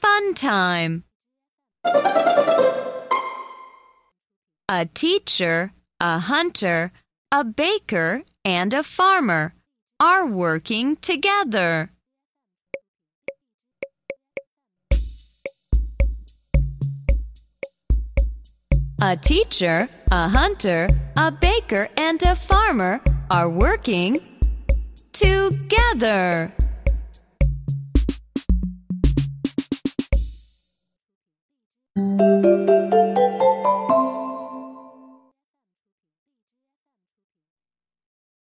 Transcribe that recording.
fun time. A teacher, a hunter, a baker, and a farmer are working together. A teacher, a hunter, a baker, and a farmer are working together.